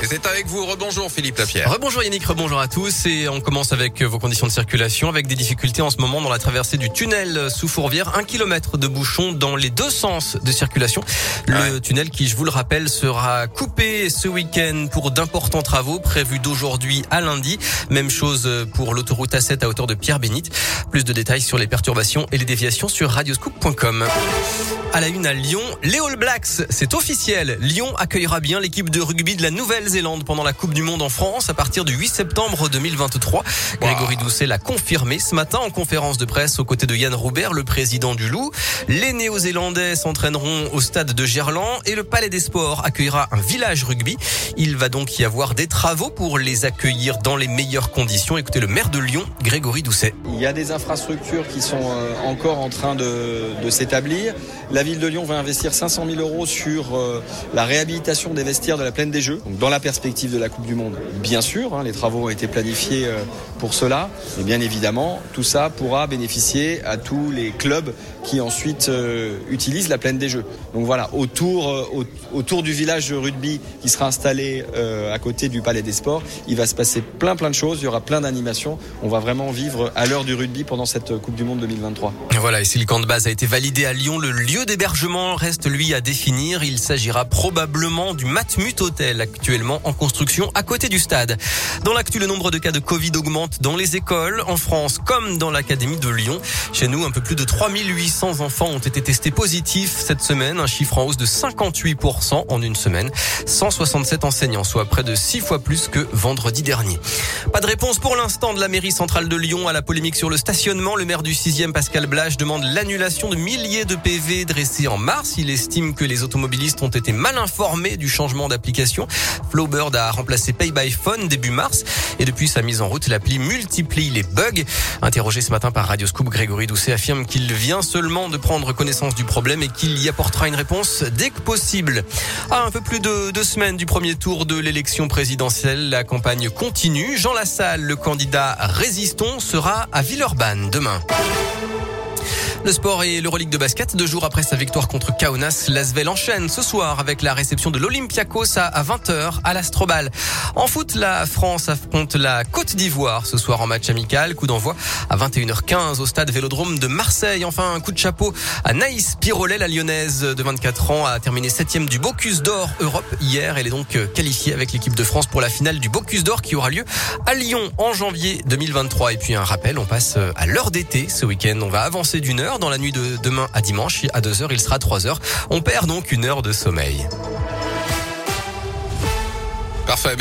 Et c'est avec vous. Rebonjour Philippe Lapierre. Rebonjour Yannick, rebonjour à tous. Et on commence avec vos conditions de circulation avec des difficultés en ce moment dans la traversée du tunnel sous Fourvière. Un kilomètre de bouchon dans les deux sens de circulation. Le tunnel qui, je vous le rappelle, sera coupé ce week-end pour d'importants travaux prévus d'aujourd'hui à lundi. Même chose pour l'autoroute A7 à hauteur de Pierre-Bénite. Plus de détails sur les perturbations et les déviations sur radioscoop.com. À la une à Lyon, les All Blacks, c'est officiel. Lyon accueillera bien l'équipe de rugby de la Nouvelle-Zélande pendant la Coupe du Monde en France à partir du 8 septembre 2023. Grégory Doucet l'a confirmé ce matin en conférence de presse aux côtés de Yann Roubert, le président du Loup. Les Néo-Zélandais s'entraîneront au stade de Gerland et le Palais des Sports accueillera un village rugby. Il va donc y avoir des travaux pour les accueillir dans les meilleures conditions. Écoutez le maire de Lyon, Grégory Doucet. Il y a des infrastructures qui sont euh, encore en train de, de s'établir. La ville de Lyon va investir 500 000 euros sur euh, la réhabilitation des vestiaires de la plaine des Jeux, donc dans la perspective de la Coupe du Monde. Bien sûr, hein, les travaux ont été planifiés euh, pour cela, et bien évidemment, tout ça pourra bénéficier à tous les clubs qui ensuite euh, utilisent la plaine des Jeux. Donc voilà, autour, autour du village rugby qui sera installé à côté du Palais des Sports, il va se passer plein plein de choses, il y aura plein d'animations. On va vraiment vivre à l'heure du rugby pendant cette Coupe du Monde 2023. Voilà, et si le camp de base a été validé à Lyon, le lieu d'hébergement reste lui à définir. Il s'agira probablement du Matmut Hotel actuellement en construction à côté du stade. Dans l'actu, le nombre de cas de Covid augmente dans les écoles en France comme dans l'académie de Lyon. Chez nous, un peu plus de 3800 enfants ont été testés positifs cette semaine, un chiffre en hausse de 58% en une semaine. 167 enseignants, soit près de 6 fois plus que vendredi dernier. Pas de réponse pour l'instant de la mairie centrale de Lyon à la polémique sur le stationnement. Le maire du 6e, Pascal Blage, demande l'annulation de milliers de PV dressés en mars. Il estime que les automobilistes ont été mal informés du changement d'application. Flowbird a remplacé Pay by Phone début mars et depuis sa mise en route, l'appli multiplie les bugs. Interrogé ce matin par Radio Scoop, Grégory Doucet affirme qu'il vient seulement de prendre connaissance du problème et qu'il y apportera une réponse dès que possible. À un peu plus de deux semaines du premier tour de l'élection présidentielle, la campagne continue. Jean Lassalle, le candidat résistant, sera à Villeurbanne demain. Le sport et l'Euroleague de basket, deux jours après sa victoire contre Kaunas, Lasvel enchaîne ce soir avec la réception de l'Olympiakos à 20h à l'Astrobal. En foot, la France affronte la Côte d'Ivoire ce soir en match amical. Coup d'envoi à 21h15 au stade Vélodrome de Marseille. Enfin, un coup de chapeau à Naïs Pirolet, la lyonnaise de 24 ans, a terminé septième du Bocuse d'Or Europe hier. Elle est donc qualifiée avec l'équipe de France pour la finale du Bocuse d'Or qui aura lieu à Lyon en janvier 2023. Et puis un rappel, on passe à l'heure d'été ce week-end. On va avancer d'une heure dans la nuit de demain à dimanche. À 2 heures, il sera 3 heures. On perd donc une heure de sommeil. Parfait.